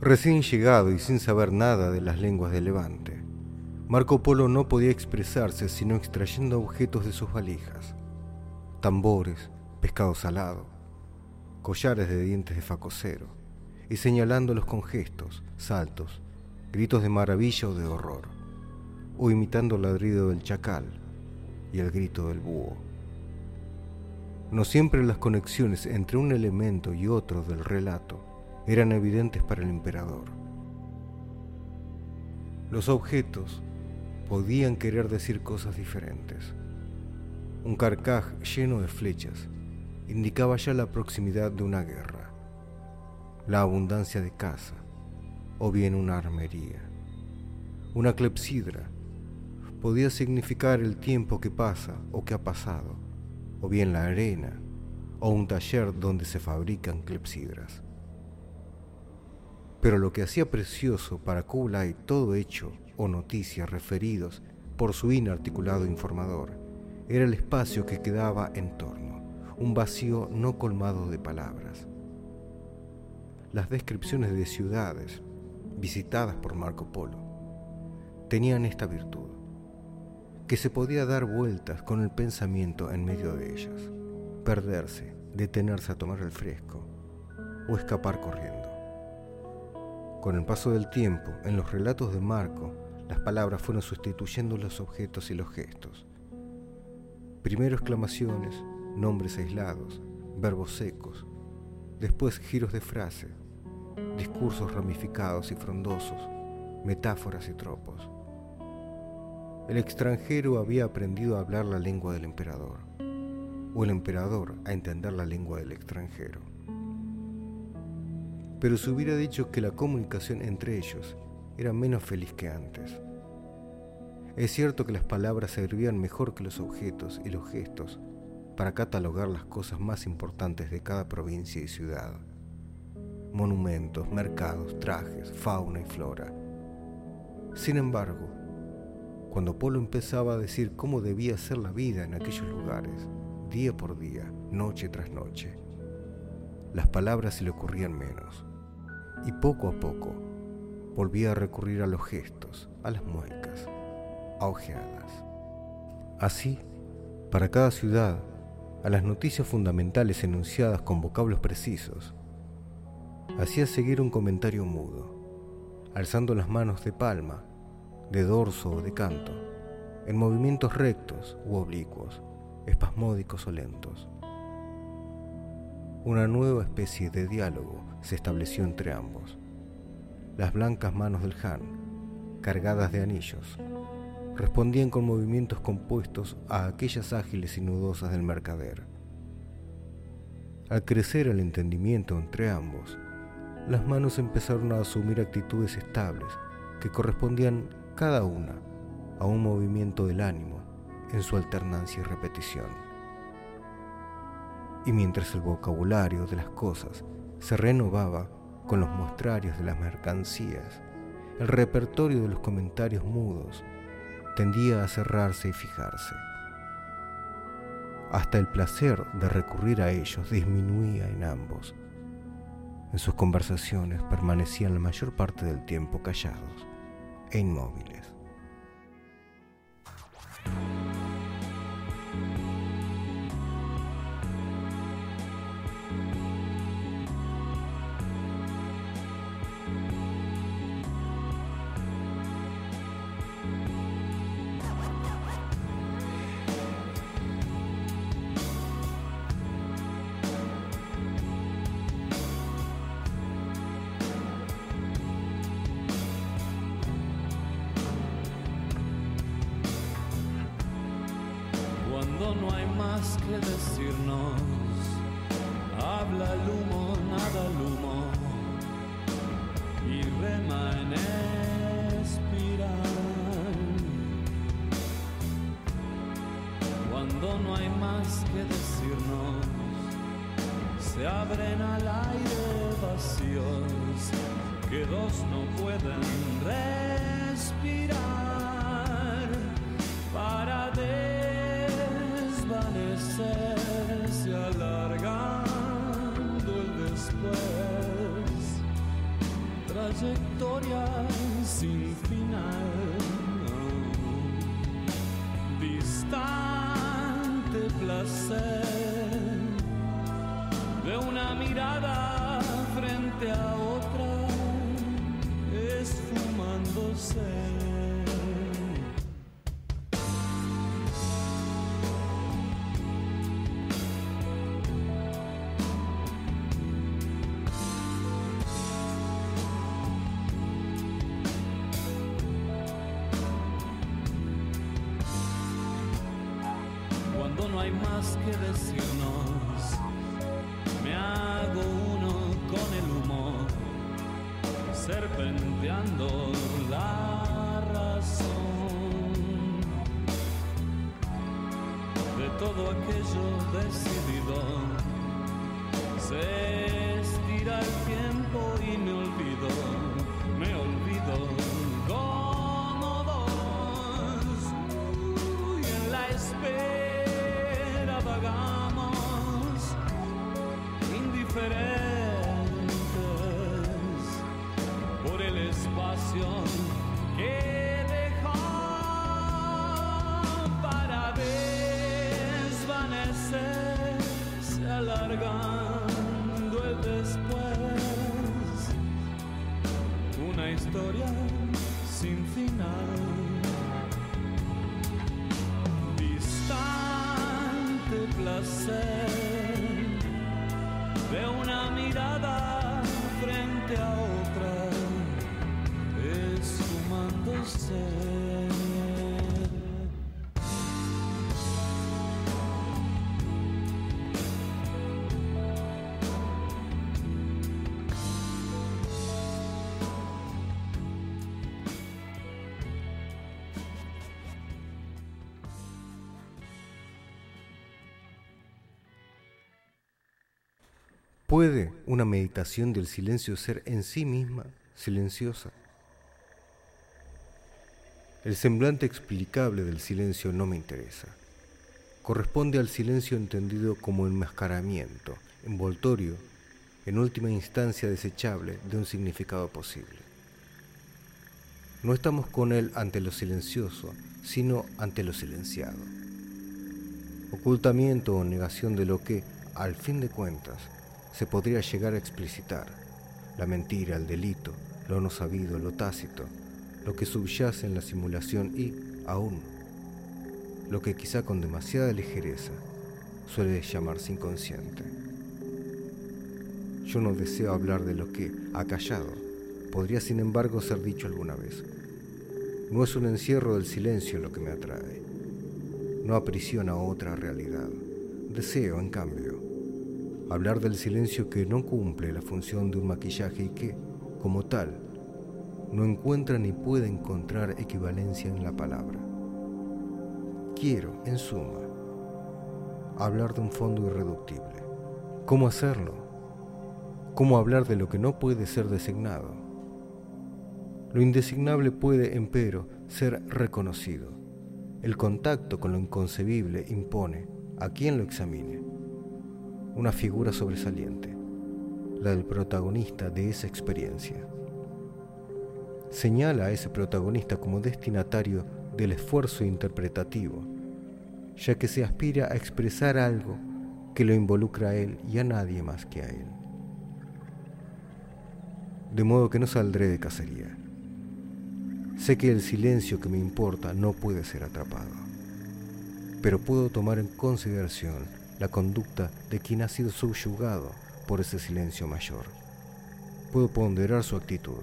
Recién llegado y sin saber nada de las lenguas del Levante, Marco Polo no podía expresarse sino extrayendo objetos de sus valijas, tambores, pescado salado, collares de dientes de facocero, y señalándolos con gestos, saltos, gritos de maravilla o de horror, o imitando el ladrido del chacal y el grito del búho. No siempre las conexiones entre un elemento y otro del relato eran evidentes para el emperador. Los objetos podían querer decir cosas diferentes. Un carcaj lleno de flechas indicaba ya la proximidad de una guerra, la abundancia de caza o bien una armería. Una clepsidra podía significar el tiempo que pasa o que ha pasado, o bien la arena o un taller donde se fabrican clepsidras. Pero lo que hacía precioso para Kublai todo hecho o noticias referidos por su inarticulado informador era el espacio que quedaba en torno, un vacío no colmado de palabras. Las descripciones de ciudades visitadas por Marco Polo tenían esta virtud, que se podía dar vueltas con el pensamiento en medio de ellas, perderse, detenerse a tomar el fresco o escapar corriendo. Con el paso del tiempo, en los relatos de Marco, las palabras fueron sustituyendo los objetos y los gestos. Primero exclamaciones, nombres aislados, verbos secos, después giros de frase, discursos ramificados y frondosos, metáforas y tropos. El extranjero había aprendido a hablar la lengua del emperador, o el emperador a entender la lengua del extranjero. Pero se hubiera dicho que la comunicación entre ellos era menos feliz que antes. Es cierto que las palabras servían mejor que los objetos y los gestos para catalogar las cosas más importantes de cada provincia y ciudad. Monumentos, mercados, trajes, fauna y flora. Sin embargo, cuando Polo empezaba a decir cómo debía ser la vida en aquellos lugares, día por día, noche tras noche, las palabras se le ocurrían menos. Y poco a poco volvía a recurrir a los gestos, a las muecas, a ojeadas. Así, para cada ciudad, a las noticias fundamentales enunciadas con vocablos precisos, hacía seguir un comentario mudo, alzando las manos de palma de dorso o de canto, en movimientos rectos u oblicuos, espasmódicos o lentos. Una nueva especie de diálogo se estableció entre ambos. Las blancas manos del Han, cargadas de anillos, respondían con movimientos compuestos a aquellas ágiles y nudosas del mercader. Al crecer el entendimiento entre ambos, las manos empezaron a asumir actitudes estables que correspondían cada una a un movimiento del ánimo en su alternancia y repetición. Y mientras el vocabulario de las cosas se renovaba con los muestrarios de las mercancías, el repertorio de los comentarios mudos tendía a cerrarse y fijarse. Hasta el placer de recurrir a ellos disminuía en ambos. En sus conversaciones permanecían la mayor parte del tiempo callados e inmóviles. Sin final. Distante placer de una mirada frente a otra, esfumándose. que yo decidido. Se estira el tiempo y me ¿Puede una meditación del silencio ser en sí misma silenciosa? El semblante explicable del silencio no me interesa. Corresponde al silencio entendido como enmascaramiento, envoltorio, en última instancia desechable de un significado posible. No estamos con él ante lo silencioso, sino ante lo silenciado. Ocultamiento o negación de lo que, al fin de cuentas, se podría llegar a explicitar. La mentira, el delito, lo no sabido, lo tácito, lo que subyace en la simulación y, aún, lo que quizá con demasiada ligereza suele llamarse inconsciente. Yo no deseo hablar de lo que, acallado, podría sin embargo ser dicho alguna vez. No es un encierro del silencio lo que me atrae. No aprisiona otra realidad. Deseo, en cambio, hablar del silencio que no cumple la función de un maquillaje y que, como tal, no encuentra ni puede encontrar equivalencia en la palabra. Quiero, en suma, hablar de un fondo irreductible. ¿Cómo hacerlo? ¿Cómo hablar de lo que no puede ser designado? Lo indesignable puede, empero, ser reconocido. El contacto con lo inconcebible impone a quien lo examine una figura sobresaliente, la del protagonista de esa experiencia. Señala a ese protagonista como destinatario del esfuerzo interpretativo, ya que se aspira a expresar algo que lo involucra a él y a nadie más que a él. De modo que no saldré de cacería. Sé que el silencio que me importa no puede ser atrapado, pero puedo tomar en consideración la conducta de quien ha sido subyugado por ese silencio mayor. Puedo ponderar su actitud.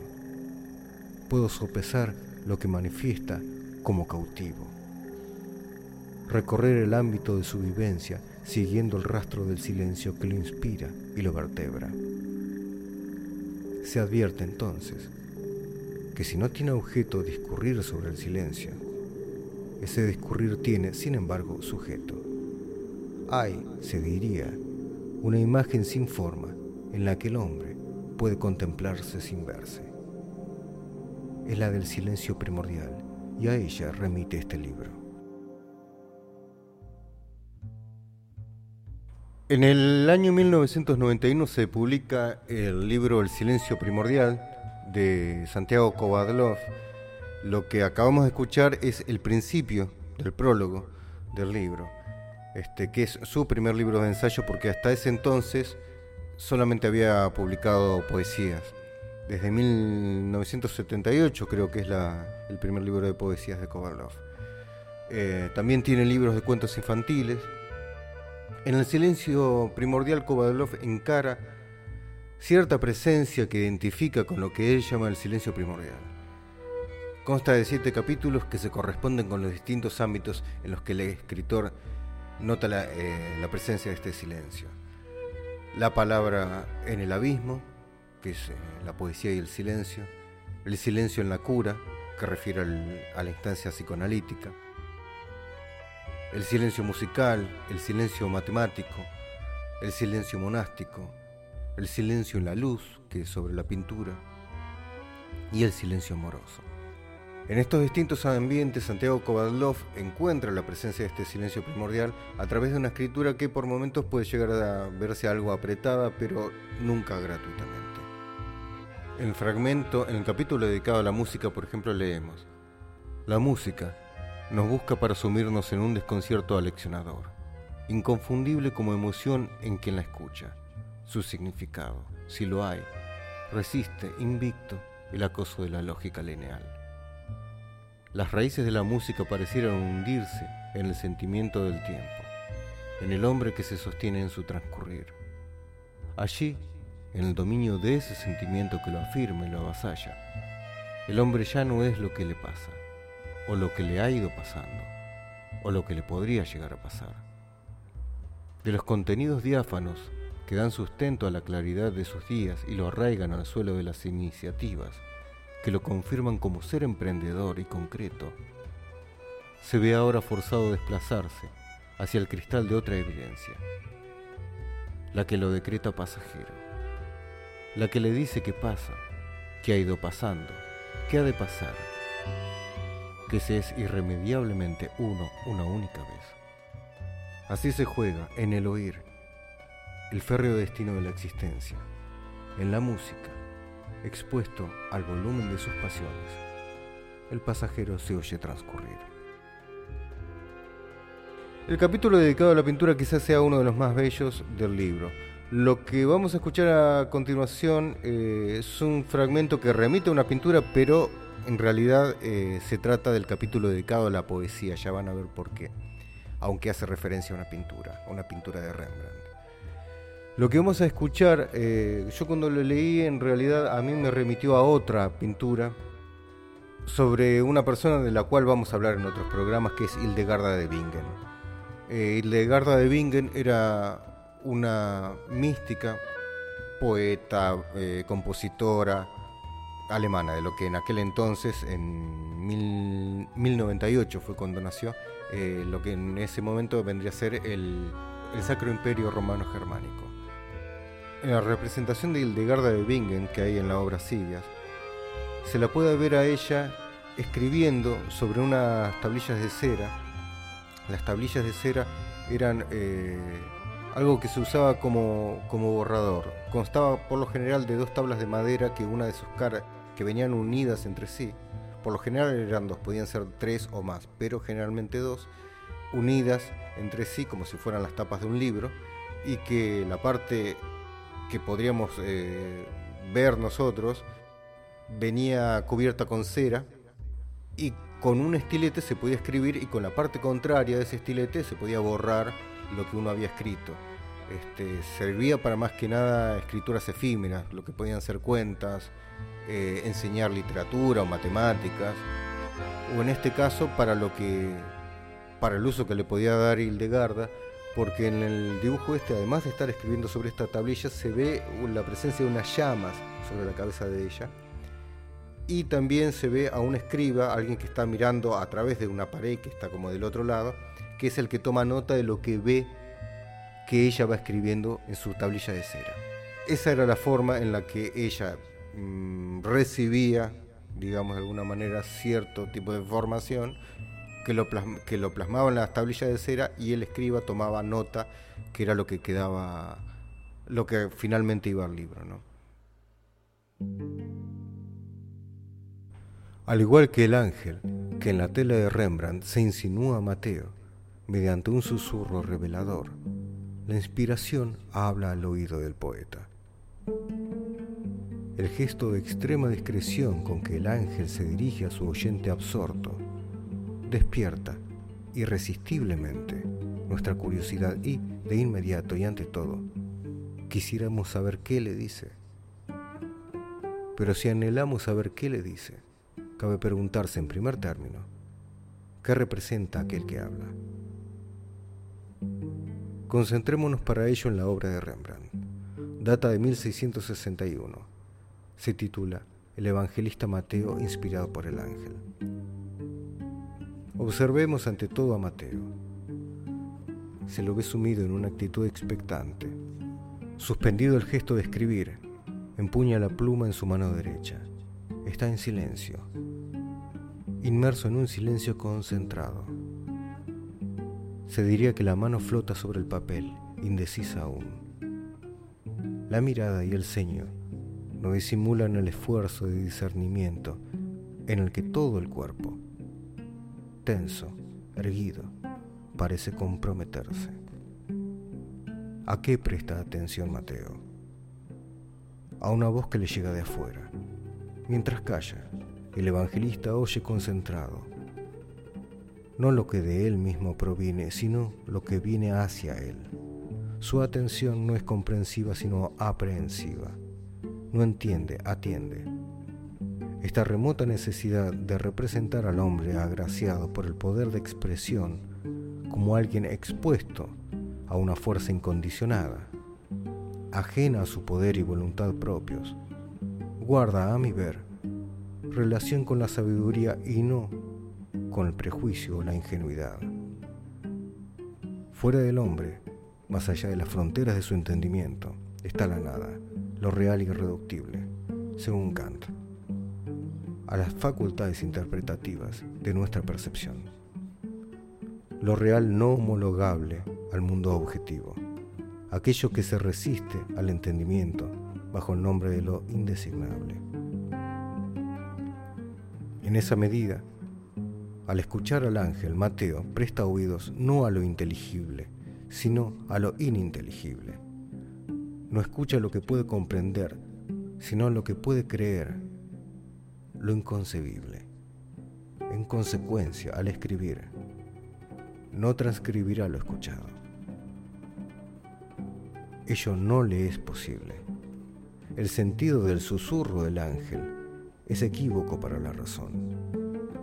Puedo sopesar lo que manifiesta como cautivo. Recorrer el ámbito de su vivencia siguiendo el rastro del silencio que lo inspira y lo vertebra. Se advierte entonces que si no tiene objeto discurrir sobre el silencio, ese discurrir tiene, sin embargo, sujeto. Hay, se diría, una imagen sin forma en la que el hombre puede contemplarse sin verse. Es la del silencio primordial y a ella remite este libro. En el año 1991 se publica el libro El silencio primordial de Santiago Kovadlov, lo que acabamos de escuchar es el principio del prólogo del libro, este, que es su primer libro de ensayo porque hasta ese entonces solamente había publicado poesías. Desde 1978 creo que es el primer libro de poesías de Kovadlov. Eh, también tiene libros de cuentos infantiles. En el silencio primordial Kovadlov encara cierta presencia que identifica con lo que él llama el silencio primordial. Consta de siete capítulos que se corresponden con los distintos ámbitos en los que el escritor nota la, eh, la presencia de este silencio. La palabra en el abismo, que es eh, la poesía y el silencio, el silencio en la cura, que refiere a la instancia psicoanalítica, el silencio musical, el silencio matemático, el silencio monástico, el silencio en la luz, que es sobre la pintura, y el silencio amoroso. En estos distintos ambientes, Santiago Kovadlov encuentra la presencia de este silencio primordial a través de una escritura que por momentos puede llegar a verse algo apretada, pero nunca gratuitamente. En el fragmento, en el capítulo dedicado a la música, por ejemplo, leemos, La música nos busca para sumirnos en un desconcierto aleccionador, inconfundible como emoción en quien la escucha. Su significado, si lo hay, resiste invicto el acoso de la lógica lineal. Las raíces de la música parecieran hundirse en el sentimiento del tiempo, en el hombre que se sostiene en su transcurrir. Allí en el dominio de ese sentimiento que lo afirma y lo avasalla. El hombre ya no es lo que le pasa, o lo que le ha ido pasando, o lo que le podría llegar a pasar. De los contenidos diáfanos que dan sustento a la claridad de sus días y lo arraigan al suelo de las iniciativas, que lo confirman como ser emprendedor y concreto, se ve ahora forzado a desplazarse hacia el cristal de otra evidencia, la que lo decreta pasajero la que le dice qué pasa, qué ha ido pasando, qué ha de pasar, que se es irremediablemente uno una única vez. Así se juega en el oír el férreo destino de la existencia, en la música, expuesto al volumen de sus pasiones, el pasajero se oye transcurrir. El capítulo dedicado a la pintura quizás sea uno de los más bellos del libro lo que vamos a escuchar a continuación eh, es un fragmento que remite a una pintura, pero en realidad eh, se trata del capítulo dedicado a la poesía, ya van a ver por qué, aunque hace referencia a una pintura, a una pintura de Rembrandt. Lo que vamos a escuchar, eh, yo cuando lo leí en realidad a mí me remitió a otra pintura sobre una persona de la cual vamos a hablar en otros programas, que es Hildegarda de Bingen. Hildegarda de Bingen era una mística, poeta, eh, compositora alemana, de lo que en aquel entonces, en 1098 fue cuando nació, eh, lo que en ese momento vendría a ser el, Sacro Imperio Romano Germánico. La representación de Hildegarda de Bingen que hay en la obra Sidias, se la puede ver a ella escribiendo sobre unas tablillas de cera. Las tablillas de cera eran eh, algo que se usaba como, borrador. Constaba por lo general de dos tablas de madera que una de sus caras, que venían unidas entre sí, por lo general eran dos, podían ser tres o más, pero generalmente dos, unidas entre sí como si fueran las tapas de un libro, y que la parte que podríamos eh, ver nosotros venía cubierta con cera y con un estilete se podía escribir y con la parte contraria de ese estilete se podía borrar lo que uno había escrito. Este, servía para más que nada escrituras efímeras, lo que podían ser cuentas, eh, enseñar literatura o matemáticas, o en este caso para lo que para el uso que le podía dar Hildegarda, porque en el dibujo este, además de estar escribiendo sobre esta tablilla, se ve la presencia de unas llamas sobre la cabeza de ella. Y también se ve a un escriba, alguien que está mirando a través de una pared que está como del otro lado, que es el que toma nota de lo que ve que ella va escribiendo en su tablilla de cera. Esa era la forma en la que ella mm, recibía, digamos de alguna manera, cierto tipo de información que lo, que lo plasmaba en las tablillas de cera y el escriba tomaba nota, que era lo que quedaba, lo que finalmente iba al libro. ¿no? Al igual que el ángel, que en la tela de Rembrandt se insinúa a Mateo mediante un susurro revelador, la inspiración habla al oído del poeta. El gesto de extrema discreción con que el ángel se dirige a su oyente absorto despierta irresistiblemente nuestra curiosidad y, de inmediato y ante todo, quisiéramos saber qué le dice. Pero si anhelamos saber qué le dice, cabe preguntarse en primer término, ¿qué representa aquel que habla? Concentrémonos para ello en la obra de Rembrandt. Data de 1661. Se titula El Evangelista Mateo inspirado por el ángel. Observemos ante todo a Mateo. Se lo ve sumido en una actitud expectante. Suspendido el gesto de escribir, empuña la pluma en su mano derecha. Está en silencio, inmerso en un silencio concentrado. Se diría que la mano flota sobre el papel, indecisa aún. La mirada y el ceño no disimulan el esfuerzo de discernimiento en el que todo el cuerpo, tenso, erguido, parece comprometerse. ¿A qué presta atención Mateo? A una voz que le llega de afuera. Mientras calla, el evangelista oye concentrado, no lo que de él mismo proviene, sino lo que viene hacia él. Su atención no es comprensiva, sino aprehensiva. No entiende, atiende esta remota necesidad de representar al hombre agraciado por el poder de expresión como alguien expuesto a una fuerza incondicionada, ajena a su poder y voluntad propios, guarda, a mi ver, relación con la sabiduría y no con el prejuicio o la ingenuidad. Fuera del hombre, más allá de las fronteras de su entendimiento, está la nada, lo real y irreductible, según Kant a las facultades interpretativas de nuestra percepción. Lo real no homologable al mundo objetivo, aquello que se resiste al entendimiento bajo el nombre de lo indesignable. En esa medida, al escuchar al ángel, Mateo presta oídos no a lo inteligible, sino a lo ininteligible. No escucha lo que puede comprender, sino lo que puede creer lo inconcebible. En consecuencia, al escribir, no transcribirá lo escuchado. Ello no le es posible. El sentido del susurro del ángel es equívoco para la razón.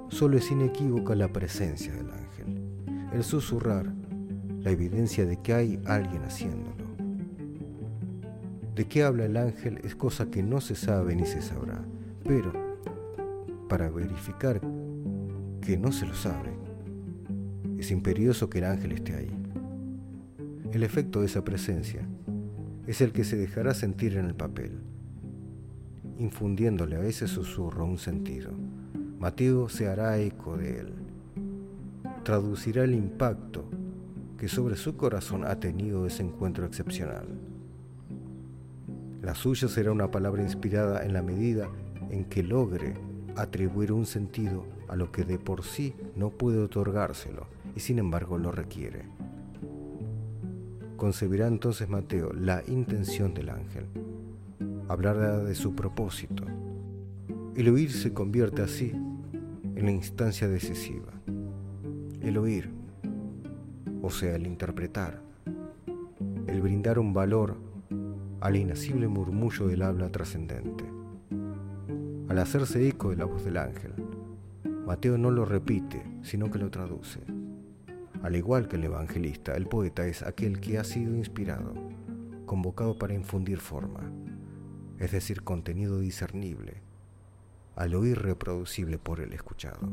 Solo es inequívoca la presencia del ángel. El susurrar, la evidencia de que hay alguien haciéndolo. De qué habla el ángel es cosa que no se sabe ni se sabrá, pero para verificar que no se lo sabe, es imperioso que el ángel esté ahí. El efecto de esa presencia es el que se dejará sentir en el papel, infundiéndole a ese susurro un sentido. Mateo se hará eco de él, traducirá el impacto que sobre su corazón ha tenido ese encuentro excepcional. La suya será una palabra inspirada en la medida en que logre atribuir un sentido a lo que de por sí no puede otorgárselo y sin embargo lo requiere. Concebirá entonces Mateo la intención del ángel, hablará de su propósito. El oír se convierte así en la instancia decisiva. El oír, o sea, el interpretar, el brindar un valor al inacible murmullo del habla trascendente al hacerse eco de la voz del ángel. Mateo no lo repite, sino que lo traduce. Al igual que el evangelista, el poeta es aquel que ha sido inspirado, convocado para infundir forma, es decir, contenido discernible, a lo irreproducible por el escuchado.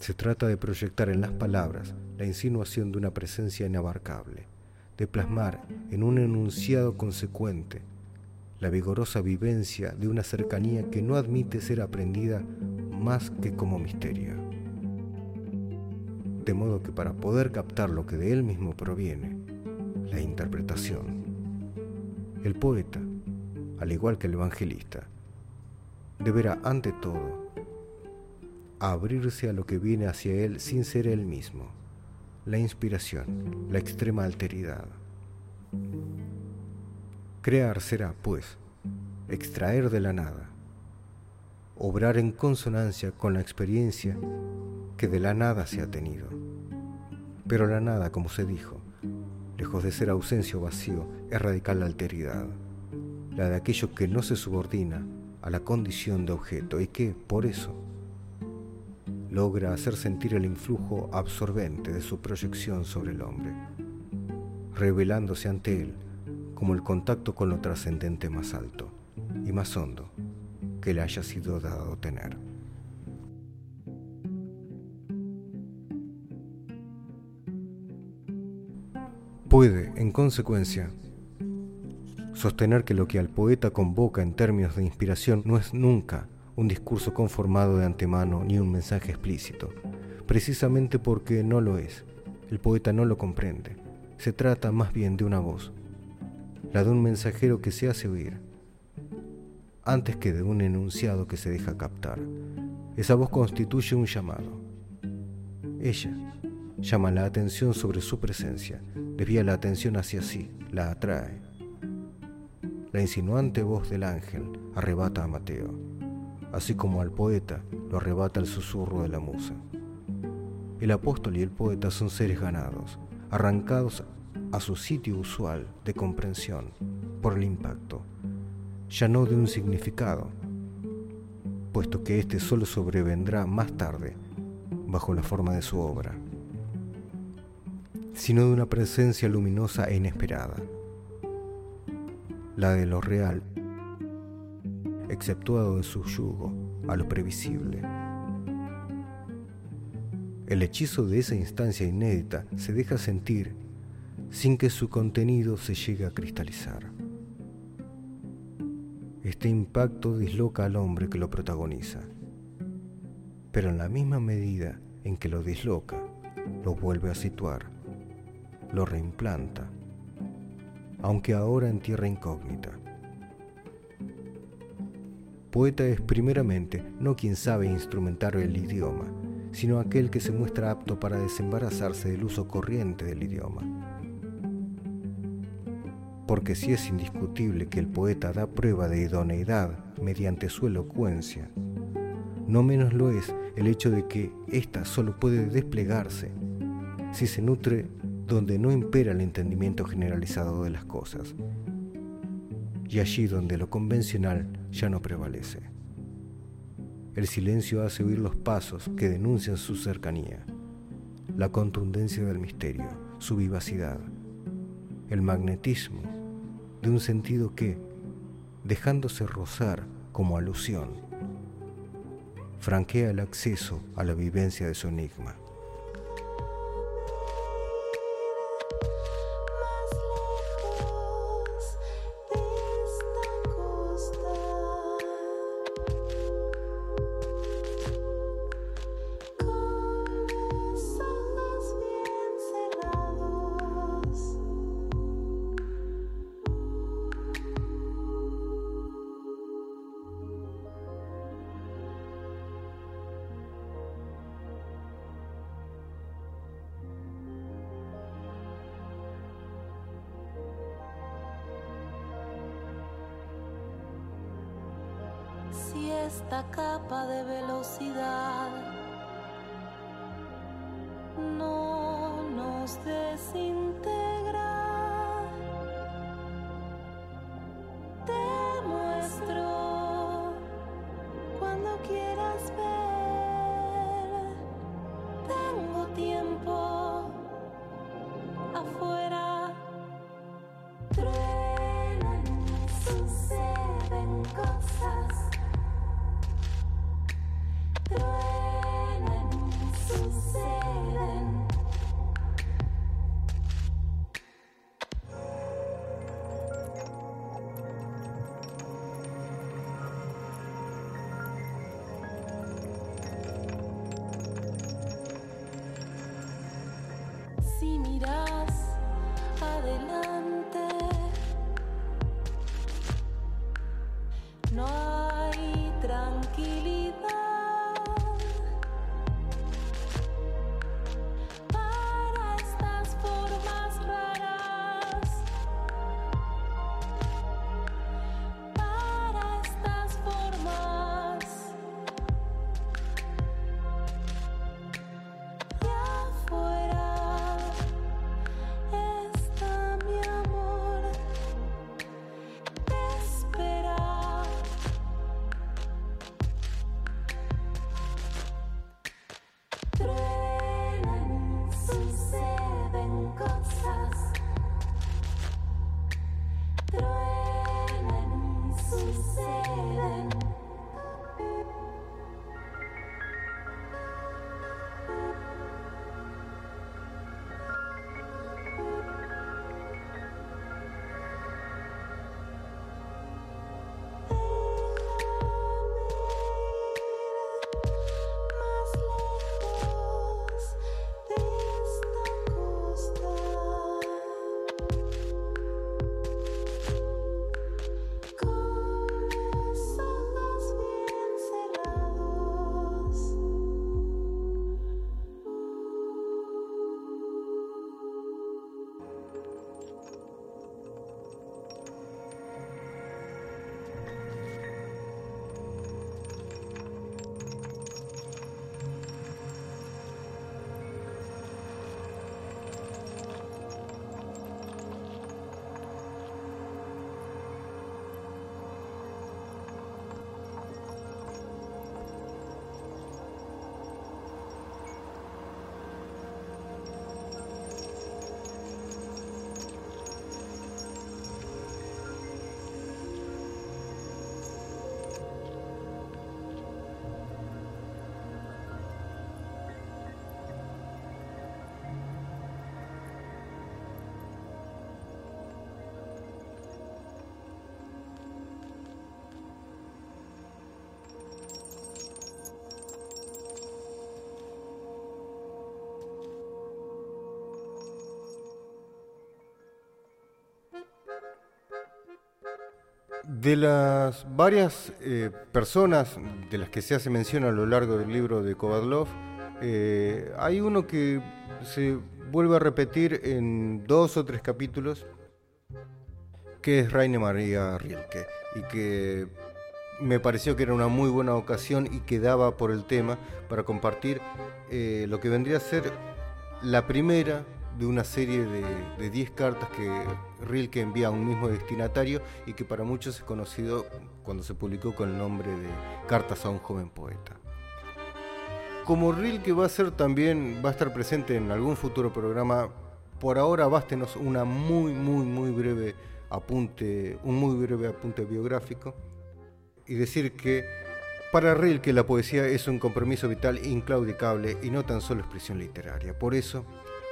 Se trata de proyectar en las palabras la insinuación de una presencia inabarcable, de plasmar en un enunciado consecuente la vigorosa vivencia de una cercanía que no admite ser aprendida más que como misterio. De modo que para poder captar lo que de él mismo proviene, la interpretación, el poeta, al igual que el evangelista, deberá, ante todo, abrirse a lo que viene hacia él sin ser él mismo, la inspiración, la extrema alteridad. Crear será, pues, extraer de la nada, obrar en consonancia con la experiencia que de la nada se ha tenido. Pero la nada, como se dijo, lejos de ser ausencia o vacío, es radical la alteridad, la de aquello que no se subordina a la condición de objeto y que, por eso, logra hacer sentir el influjo absorbente de su proyección sobre el hombre, revelándose ante él como el contacto con lo trascendente más alto y más hondo que le haya sido dado tener. Puede, en consecuencia, sostener que lo que al poeta convoca en términos de inspiración no es nunca un discurso conformado de antemano ni un mensaje explícito, precisamente porque no lo es. El poeta no lo comprende. Se trata más bien de una voz, la de un mensajero que se hace oír, antes que de un enunciado que se deja captar. Esa voz constituye un llamado. Ella llama la atención sobre su presencia, desvía la atención hacia sí, la atrae. La insinuante voz del ángel arrebata a Mateo, así como al poeta lo arrebata el susurro de la musa. El apóstol y el poeta son seres ganados, arrancados a su sitio usual de comprensión por el impacto, ya no de un significado, puesto que éste solo sobrevendrá más tarde bajo la forma de su obra, sino de una presencia luminosa e inesperada, la de lo real, exceptuado de su yugo a lo previsible. El hechizo de esa instancia inédita se deja sentir sin que su contenido se llegue a cristalizar. Este impacto disloca al hombre que lo protagoniza, pero en la misma medida en que lo disloca, lo vuelve a situar, lo reimplanta, aunque ahora en tierra incógnita. Poeta es primeramente no quien sabe instrumentar el idioma, sino aquel que se muestra apto para desembarazarse del uso corriente del idioma porque si es indiscutible que el poeta da prueba de idoneidad mediante su elocuencia, no menos lo es el hecho de que ésta solo puede desplegarse si se nutre donde no impera el entendimiento generalizado de las cosas, y allí donde lo convencional ya no prevalece. El silencio hace oír los pasos que denuncian su cercanía, la contundencia del misterio, su vivacidad, el magnetismo de un sentido que, dejándose rozar como alusión, franquea el acceso a la vivencia de su enigma. De las varias eh, personas de las que se hace mención a lo largo del libro de Kovadlov, eh, hay uno que se vuelve a repetir en dos o tres capítulos, que es Raine María Rilke, y que me pareció que era una muy buena ocasión y que daba por el tema para compartir eh, lo que vendría a ser la primera de una serie de 10 cartas que Rilke envía a un mismo destinatario y que para muchos es conocido cuando se publicó con el nombre de Cartas a un joven poeta. Como Rilke va a ser también, va a estar presente en algún futuro programa, por ahora bástenos una muy, muy, muy breve apunte, un muy breve apunte biográfico y decir que para Rilke la poesía es un compromiso vital inclaudicable y no tan solo expresión literaria. Por eso,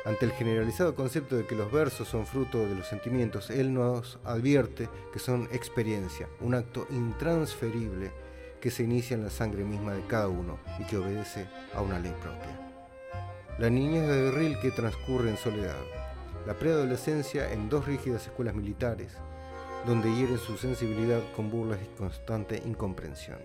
ante el generalizado concepto de que los versos son fruto de los sentimientos, él nos advierte que son experiencia, un acto intransferible que se inicia en la sangre misma de cada uno y que obedece a una ley propia. La niñez de Rilke transcurre en soledad, la preadolescencia en dos rígidas escuelas militares, donde hiere su sensibilidad con burlas y constante incomprensión.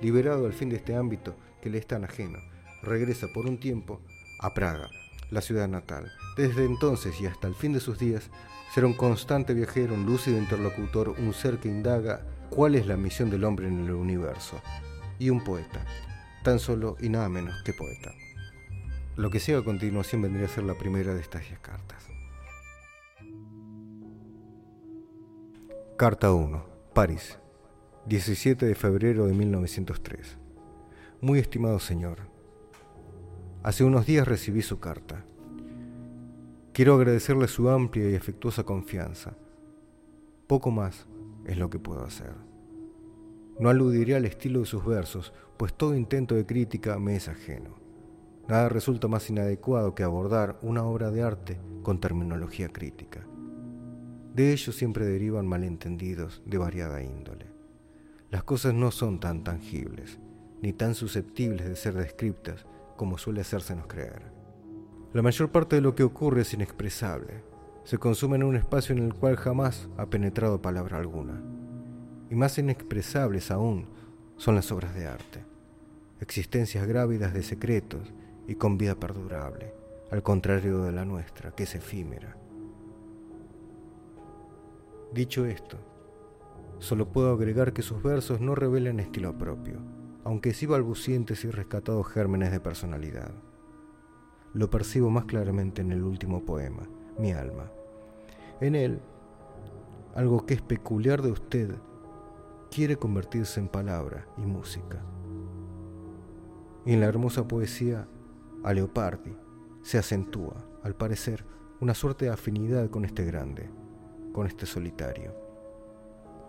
Liberado al fin de este ámbito que le es tan ajeno, regresa por un tiempo a Praga, la ciudad natal. Desde entonces y hasta el fin de sus días, será un constante viajero, un lúcido interlocutor, un ser que indaga cuál es la misión del hombre en el universo, y un poeta, tan solo y nada menos que poeta. Lo que sigue a continuación vendría a ser la primera de estas diez cartas. Carta 1. París, 17 de febrero de 1903. Muy estimado señor, Hace unos días recibí su carta. Quiero agradecerle su amplia y afectuosa confianza. Poco más es lo que puedo hacer. No aludiré al estilo de sus versos, pues todo intento de crítica me es ajeno. Nada resulta más inadecuado que abordar una obra de arte con terminología crítica. De ello siempre derivan malentendidos de variada índole. Las cosas no son tan tangibles, ni tan susceptibles de ser descriptas como suele hacérsenos creer. La mayor parte de lo que ocurre es inexpresable, se consume en un espacio en el cual jamás ha penetrado palabra alguna. Y más inexpresables aún son las obras de arte, existencias grávidas de secretos y con vida perdurable, al contrario de la nuestra, que es efímera. Dicho esto, solo puedo agregar que sus versos no revelan estilo propio, aunque sí balbucientes y rescatados gérmenes de personalidad. Lo percibo más claramente en el último poema, Mi alma. En él, algo que es peculiar de usted quiere convertirse en palabra y música. Y en la hermosa poesía, a Leopardi se acentúa, al parecer, una suerte de afinidad con este grande, con este solitario.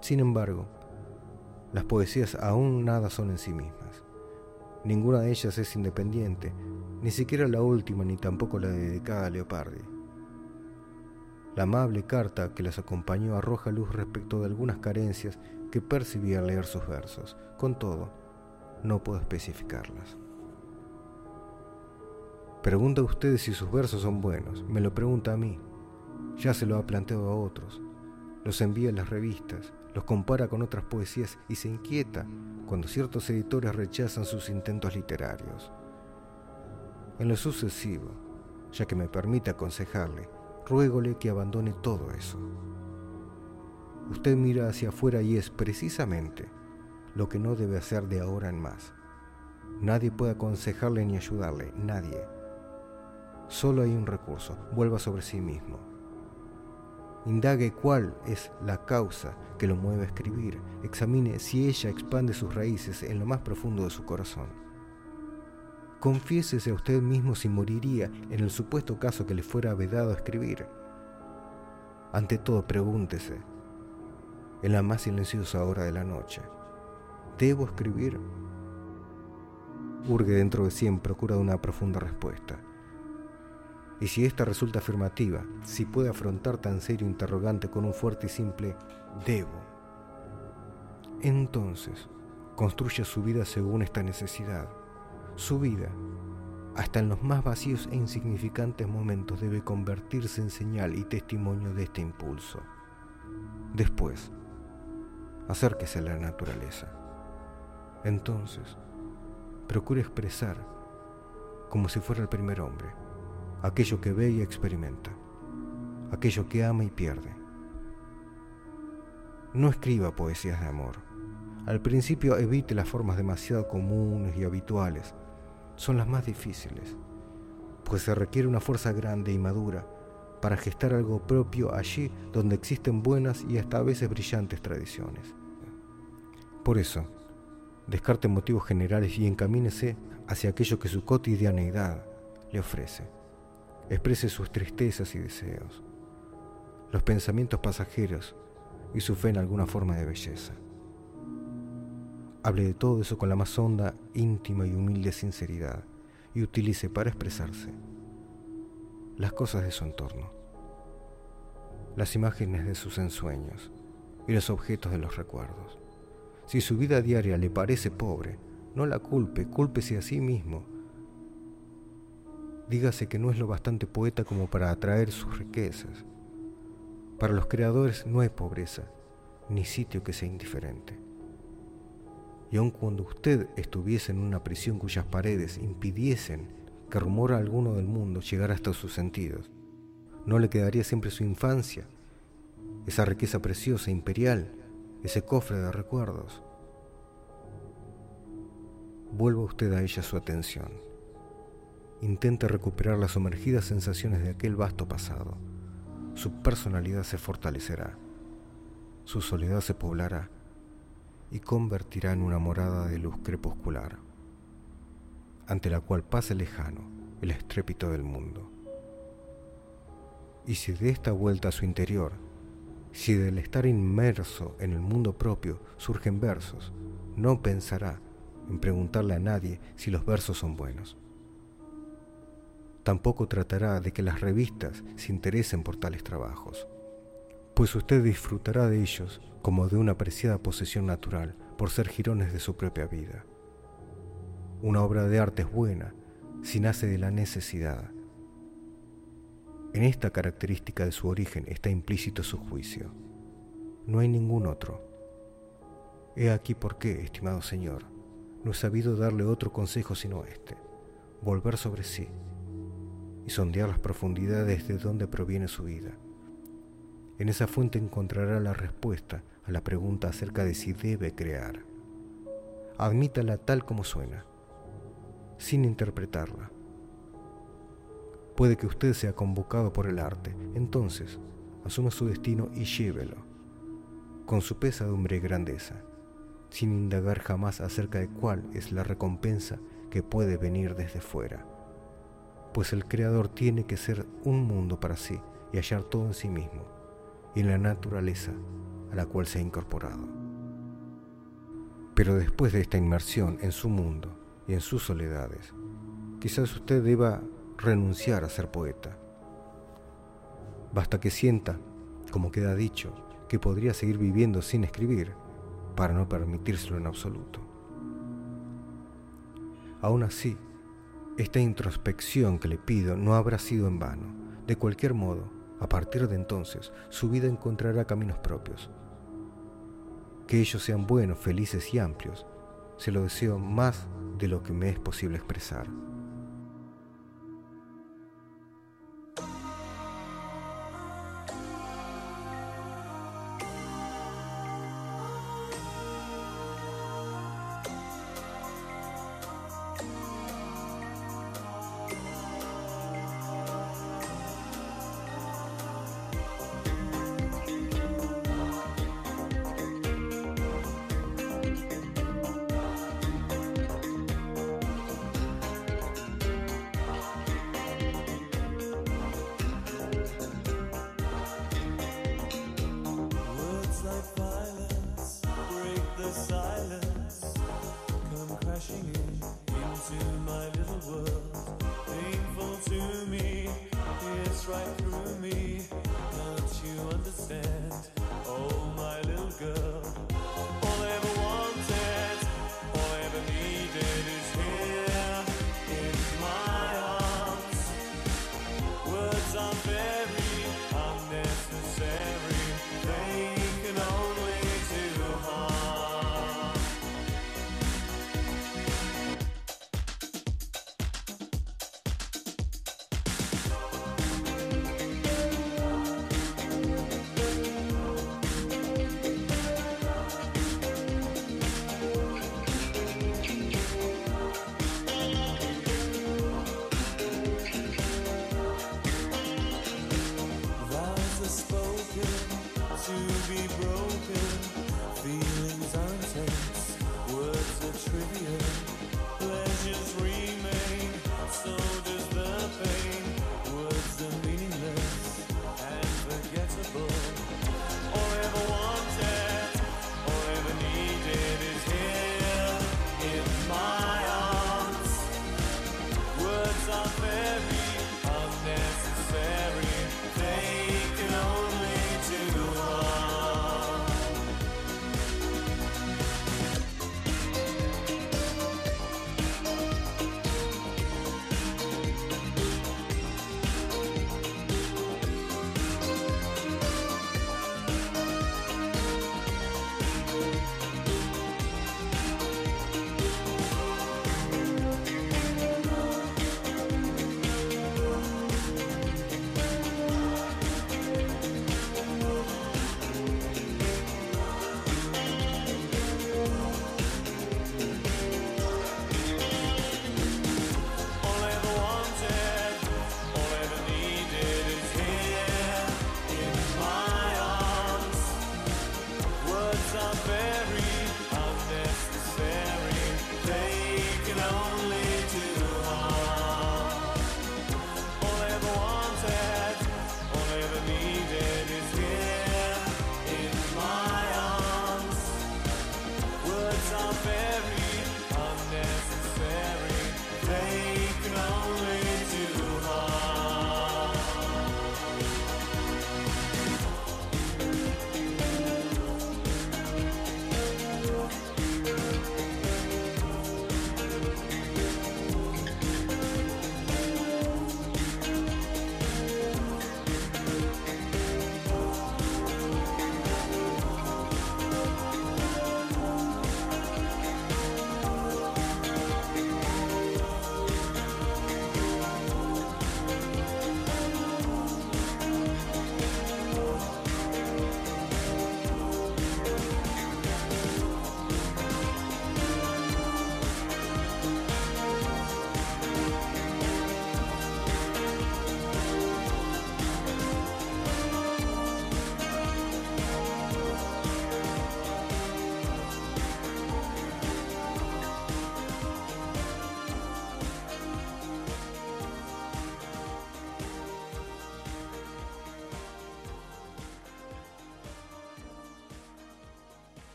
Sin embargo, las poesías aún nada son en sí mismas. Ninguna de ellas es independiente, ni siquiera la última ni tampoco la dedicada a Leopardi. La amable carta que las acompañó arroja luz respecto de algunas carencias que percibí al leer sus versos. Con todo, no puedo especificarlas. Pregunta a usted si sus versos son buenos. Me lo pregunta a mí. Ya se lo ha planteado a otros. Los envía a las revistas, los compara con otras poesías y se inquieta cuando ciertos editores rechazan sus intentos literarios. En lo sucesivo, ya que me permite aconsejarle, ruégole que abandone todo eso. Usted mira hacia afuera y es precisamente lo que no debe hacer de ahora en más. Nadie puede aconsejarle ni ayudarle, nadie. Solo hay un recurso, vuelva sobre sí mismo Indague cuál es la causa que lo mueve a escribir. Examine si ella expande sus raíces en lo más profundo de su corazón. Confiésese a usted mismo si moriría en el supuesto caso que le fuera vedado escribir. Ante todo, pregúntese, en la más silenciosa hora de la noche, ¿debo escribir? Urge dentro de sí en procura de una profunda respuesta. Y si esta resulta afirmativa, si puede afrontar tan serio interrogante con un fuerte y simple debo, entonces construye su vida según esta necesidad. Su vida, hasta en los más vacíos e insignificantes momentos, debe convertirse en señal y testimonio de este impulso. Después, acérquese a la naturaleza. Entonces, procure expresar, como si fuera el primer hombre, aquello que ve y experimenta, aquello que ama y pierde. No escriba poesías de amor. Al principio evite las formas demasiado comunes y habituales. Son las más difíciles, pues se requiere una fuerza grande y madura para gestar algo propio allí donde existen buenas y hasta a veces brillantes tradiciones. Por eso, descarte motivos generales y encamínese hacia aquello que su cotidianeidad le ofrece. Exprese sus tristezas y deseos, los pensamientos pasajeros y su fe en alguna forma de belleza. Hable de todo eso con la más honda, íntima y humilde sinceridad y utilice para expresarse las cosas de su entorno, las imágenes de sus ensueños y los objetos de los recuerdos. Si su vida diaria le parece pobre, no la culpe, cúlpese a sí mismo. Dígase que no es lo bastante poeta como para atraer sus riquezas. Para los creadores no hay pobreza, ni sitio que sea indiferente. Y aun cuando usted estuviese en una prisión cuyas paredes impidiesen que rumor alguno del mundo llegara hasta sus sentidos, no le quedaría siempre su infancia, esa riqueza preciosa, imperial, ese cofre de recuerdos. Vuelva usted a ella su atención. Intente recuperar las sumergidas sensaciones de aquel vasto pasado. Su personalidad se fortalecerá, su soledad se poblará y convertirá en una morada de luz crepuscular, ante la cual pase lejano el estrépito del mundo. Y si de esta vuelta a su interior si del estar inmerso en el mundo propio surgen versos, no pensará en preguntarle a nadie si los versos son buenos. Tampoco tratará de que las revistas se interesen por tales trabajos, pues usted disfrutará de ellos como de una apreciada posesión natural por ser jirones de su propia vida. Una obra de arte es buena si nace de la necesidad, en esta característica de su origen está implícito su juicio. No hay ningún otro. He aquí por qué, estimado Señor, no he sabido darle otro consejo sino este, volver sobre sí y sondear las profundidades de donde proviene su vida. En esa fuente encontrará la respuesta a la pregunta acerca de si debe crear. Admítala tal como suena, sin interpretarla Puede que usted sea convocado por el arte, entonces asuma su destino y llévelo, con su pesadumbre y grandeza, sin indagar jamás acerca de cuál es la recompensa que puede venir desde fuera. Pues el Creador tiene que ser un mundo para sí y hallar todo en sí mismo y en la naturaleza a la cual se ha incorporado. Pero después de esta inmersión en su mundo y en sus soledades, quizás usted deba renunciar a ser poeta. Basta que sienta, como queda dicho, que podría seguir viviendo sin escribir para no permitírselo en absoluto. Aún así, esta introspección que le pido no habrá sido en vano. De cualquier modo, a partir de entonces, su vida encontrará caminos propios. Que ellos sean buenos, felices y amplios, se lo deseo más de lo que me es posible expresar.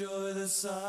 Enjoy the silence.